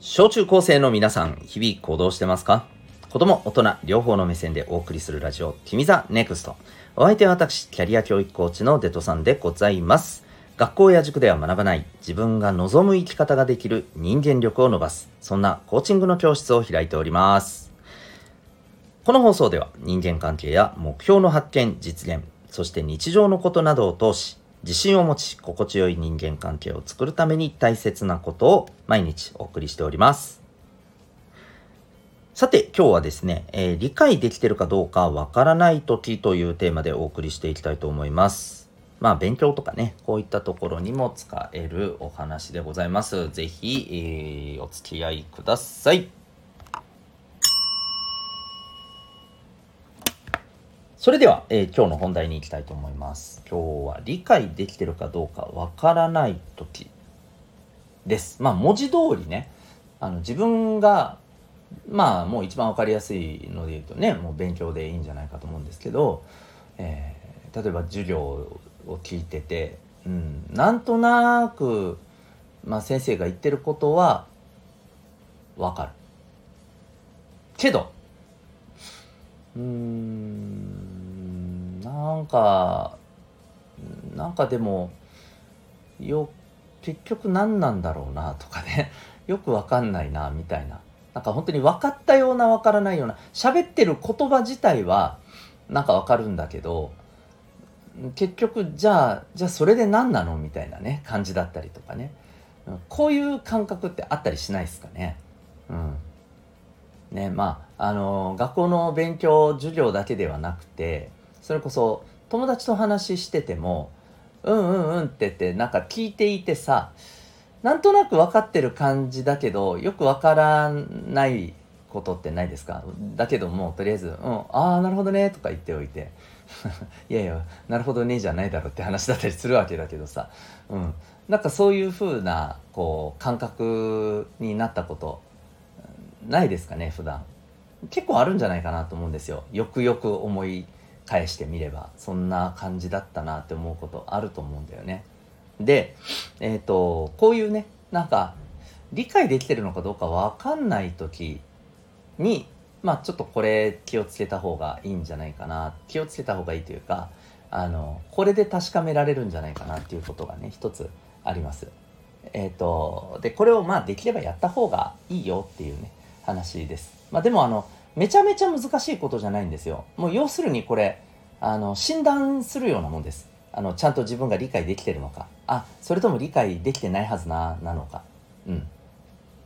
小中高生の皆さん、日々行動してますか？子供、大人、両方の目線でお送りするラジオ、君 the NEXT。お相手は私、キャリア教育コーチのデトさんでございます。学校や塾では学ばない自分が望む生き方ができる人間力を伸ばす、そんなコーチングの教室を開いております。この放送では人間関係や目標の発見、実現、そして日常のことなどを通し、自信を持ち、心地よい人間関係を作るために大切なことを毎日お送りしております。さて、今日はですね、えー、理解できてるかどうかわからない時というテーマでお送りしていきたいと思います。まあ、勉強とかね、こういったところにも使えるお話でございます。ぜひ、えー、お付き合いください。それでは、えー、今日の本題に行きたいと思います。今日は理解できてるかどうかわからない時です。まあ文字通りね、あの自分がまあもう一番わかりやすいので言うとね、もう勉強でいいんじゃないかと思うんですけど、えー、例えば授業を聞いてて、うん、なんとなく、まあ、先生が言ってることはわかる。けど、うーんなんかなんかでもよ結局何なんだろうなとかね。よくわかんないなみたいな。なんか本当に分かったような分からないような。喋ってる言葉自体はなんかわかるんだけど結局じゃあじゃあそれで何なのみたいなね感じだったりとかね。こういう感覚ってあったりしないですかね。うん。ねまああの学校の勉強授業だけではなくてそれこそ友達と話しててもうんうんうんって言ってなんか聞いていてさなんとなく分かってる感じだけどよく分からないことってないですか？だけどもとりあえず「うんああなるほどね」とか言っておいて。いやいやなるほどねじゃないだろって話だったりするわけだけどさ、うん、なんかそういう風なこう感覚になったことないですかね普段。結構あるんじゃないかなと思うんですよ。よくよく思い返してみればそんな感じだったなって思うことあると思うんだよね。で、えっ、ー、とこういうねなんか理解できてるのかどうか分かんない時にまあちょっとこれ気をつけた方がいいんじゃないかな気をつけた方がいいというかあのこれで確かめられるんじゃないかなっていうことがね一つあります。えっ、ー、とでこれをまあできればやった方がいいよっていうね話です。まあ、でもあのめちゃめちゃ難しいことじゃないんですよ。もう要するにこれ、あの、診断するようなもんです。あの、ちゃんと自分が理解できてるのか。あ、それとも理解できてないはずな、なのか。うん。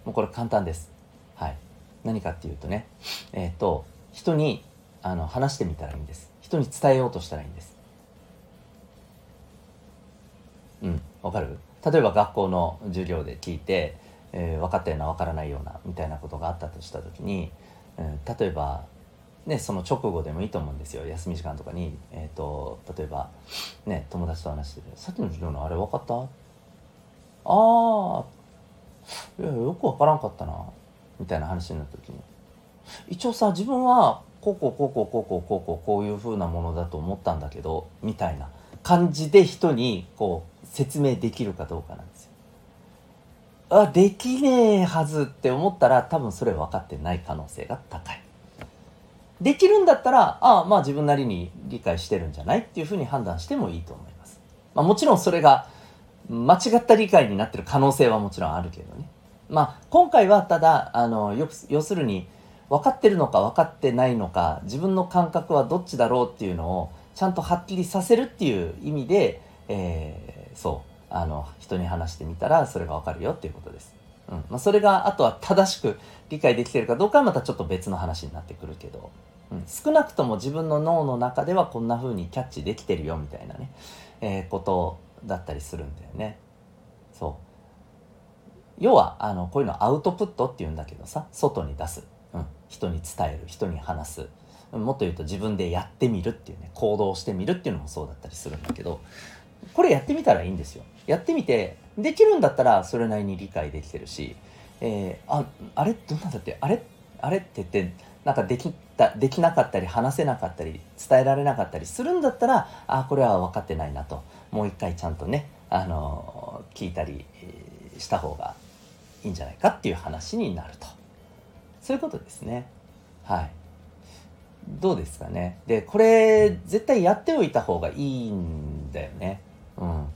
もうこれ簡単です。はい。何かっていうとね、えっ、ー、と、人に、あの、話してみたらいいんです。人に伝えようとしたらいいんです。うん、わかる？例えば学校の授業で聞いて、えー、分かったような分からないようなみたいなことがあったとした時にうん、例えばね、その直後でもいいと思うんですよ休み時間とかに、えーと、例えば、ね、友達と話してて「さっきの授業のあれ分かった?」「ああよく分からんかったな」みたいな話になった時に一応さ自分はこうこうこうこうこうこうこうこうこういうふうなものだと思ったんだけどみたいな感じで人にこう説明できるかどうかなん。あできねえはずって思ったら多分それ分かってない可能性が高い。できるんだったらああまあ自分なりに理解してるんじゃないっていうふうに判断してもいいと思います、まあ、もちろんそれが間違った理解になってる可能性はもちろんあるけどね。まあ今回はただあのよ要するに分かってるのか分かってないのか自分の感覚はどっちだろうっていうのをちゃんとはっきりさせるっていう意味で、えー、そう。あの人に話してみたらそれがわかるよっていうことです。うん。まあ、それがあとは正しく理解できてるかどうかはまたちょっと別の話になってくるけど、うん、少なくとも自分の脳の中ではこんな風にキャッチできてるよみたいなね、えー、ことだったりするんだよね。そう。要はあのこういうのアウトプットっていうんだけどさ外に出す、うん、人に伝える。人に話す。もっと言うと自分でやってみるっていうね。行動してみるっていうのもそうだったりするんだけど。これやってみたらいいんですよ。やってみてできるんだったらそれなりに理解できてるし、えー、ああれ？どんなんだって？あれ？あれって言ってなんかできたできなかったり話せなかったり伝えられなかったりするんだったらあこれは分かってないなと。もう一回ちゃんとね、あのー、聞いたりした方がいいんじゃないかっていう話になると。そういうことですね。はい。どうですかね。でこれ絶対やっておいた方がいいんだよね。うん。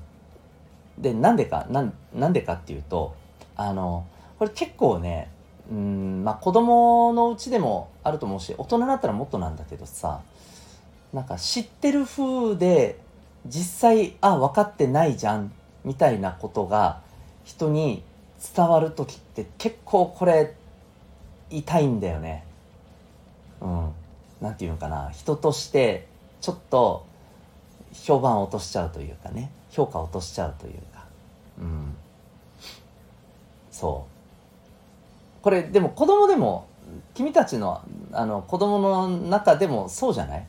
でなんでかなんなんでかっていうとあのこれ結構ねうんまあ子供のうちでもあると思うし大人になったらもっとなんだけどさなんか知ってる風で実際あ分かってないじゃんみたいなことが人に伝わる時って結構これ痛いんだよね。うん。なんていうのかな人としてちょっと評判を落としちゃうというかね。評価を落としちゃうというか。うん。そう。これでも子供でも君たちのあの子供の中でもそうじゃない？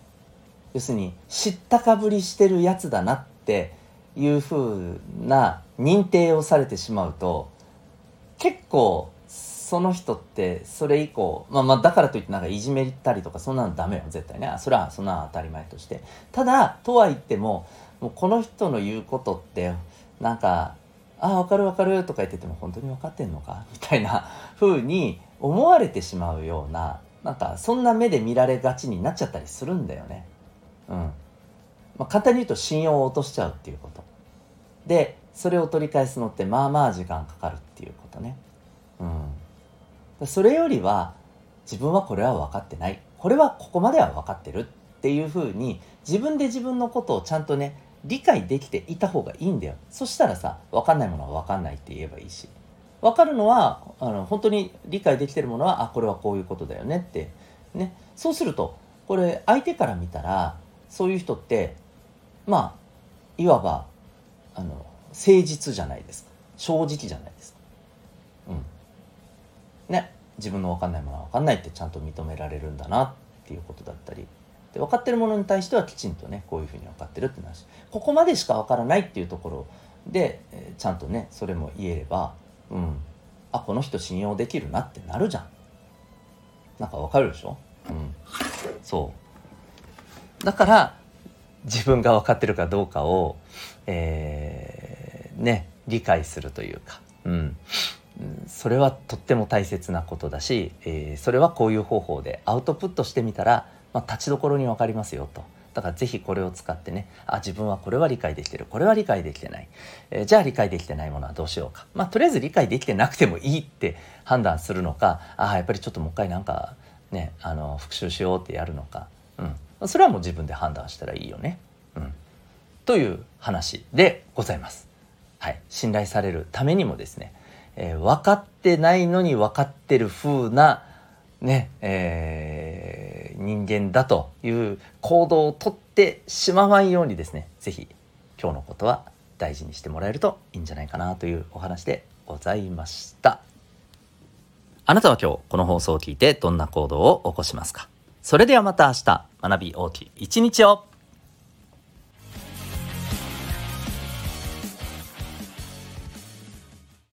要するに知ったかぶりしてるやつだなっていうふうな認定をされてしまうと結構その人ってそれ以降まあまあだからといってなんかいじめたりとかそんなのダメよ絶対ねそれはそんな当たり前としてただとは言ってももうこの人の言うことってなんか「ああ分かる分かる」とか言ってても本当に分かってんのか？みたいな風に思われてしまうようななんかそんな目で見られがちになっちゃったりするんだよね。うん。まあ、簡単に言うと信用を落としちゃうっていうこと。で、それを取り返すのってまあまあ時間かかるっていうことね。うん。それよりは、自分はこれは分かってない。これはここまでは分かってるっていうふうに、自分で自分のことをちゃんとね、理解できていた方がいいんだよ。そしたらさ、分かんないものは分かんないって言えばいいし。分かるのは、あの、本当に理解できてるものは、あ、これはこういうことだよねって。ね。そうすると、これ相手から見たら、そういう人ってまあいわばあの誠実じゃないですか正直じゃないですかうん自分の分かんないものは分かんないってちゃんと認められるんだなっていうことだったり。で分かってるものに対してはきちんとねこういうふうに分かってるって話ここまでしか分からないっていうところで、えー、ちゃんとねそれも言えればうんあこの人信用できるなってなるじゃん。なんか分かるでしょ？うん。そう。だから自分が分かってるかどうかを、えー、ね理解するというか、うん、それはとっても大切なことだし、えー、それはこういう方法でアウトプットしてみたら、まあ、立ちどころに分かりますよと。だからぜひこれを使ってね、あ、自分はこれは理解できてる、これは理解できてない。えー、じゃあ理解できてないものはどうしようか。まあとりあえず理解できてなくてもいいって判断するのか、あ、やっぱりちょっともう一回なんかね、あの、復習しようってやるのか。うん。それはもう自分で判断したらいいよね。うん、という話でございます。はい、信頼されるためにもですね、えー、分かってないのに分かってる風なね、えー、人間だという行動をとってしまわんようにですね、是非今日のことは大事にしてもらえるといいんじゃないかなというお話でございました。あなたは今日この放送を聞いてどんな行動を起こしますか？それではまた明日学び大きい一日を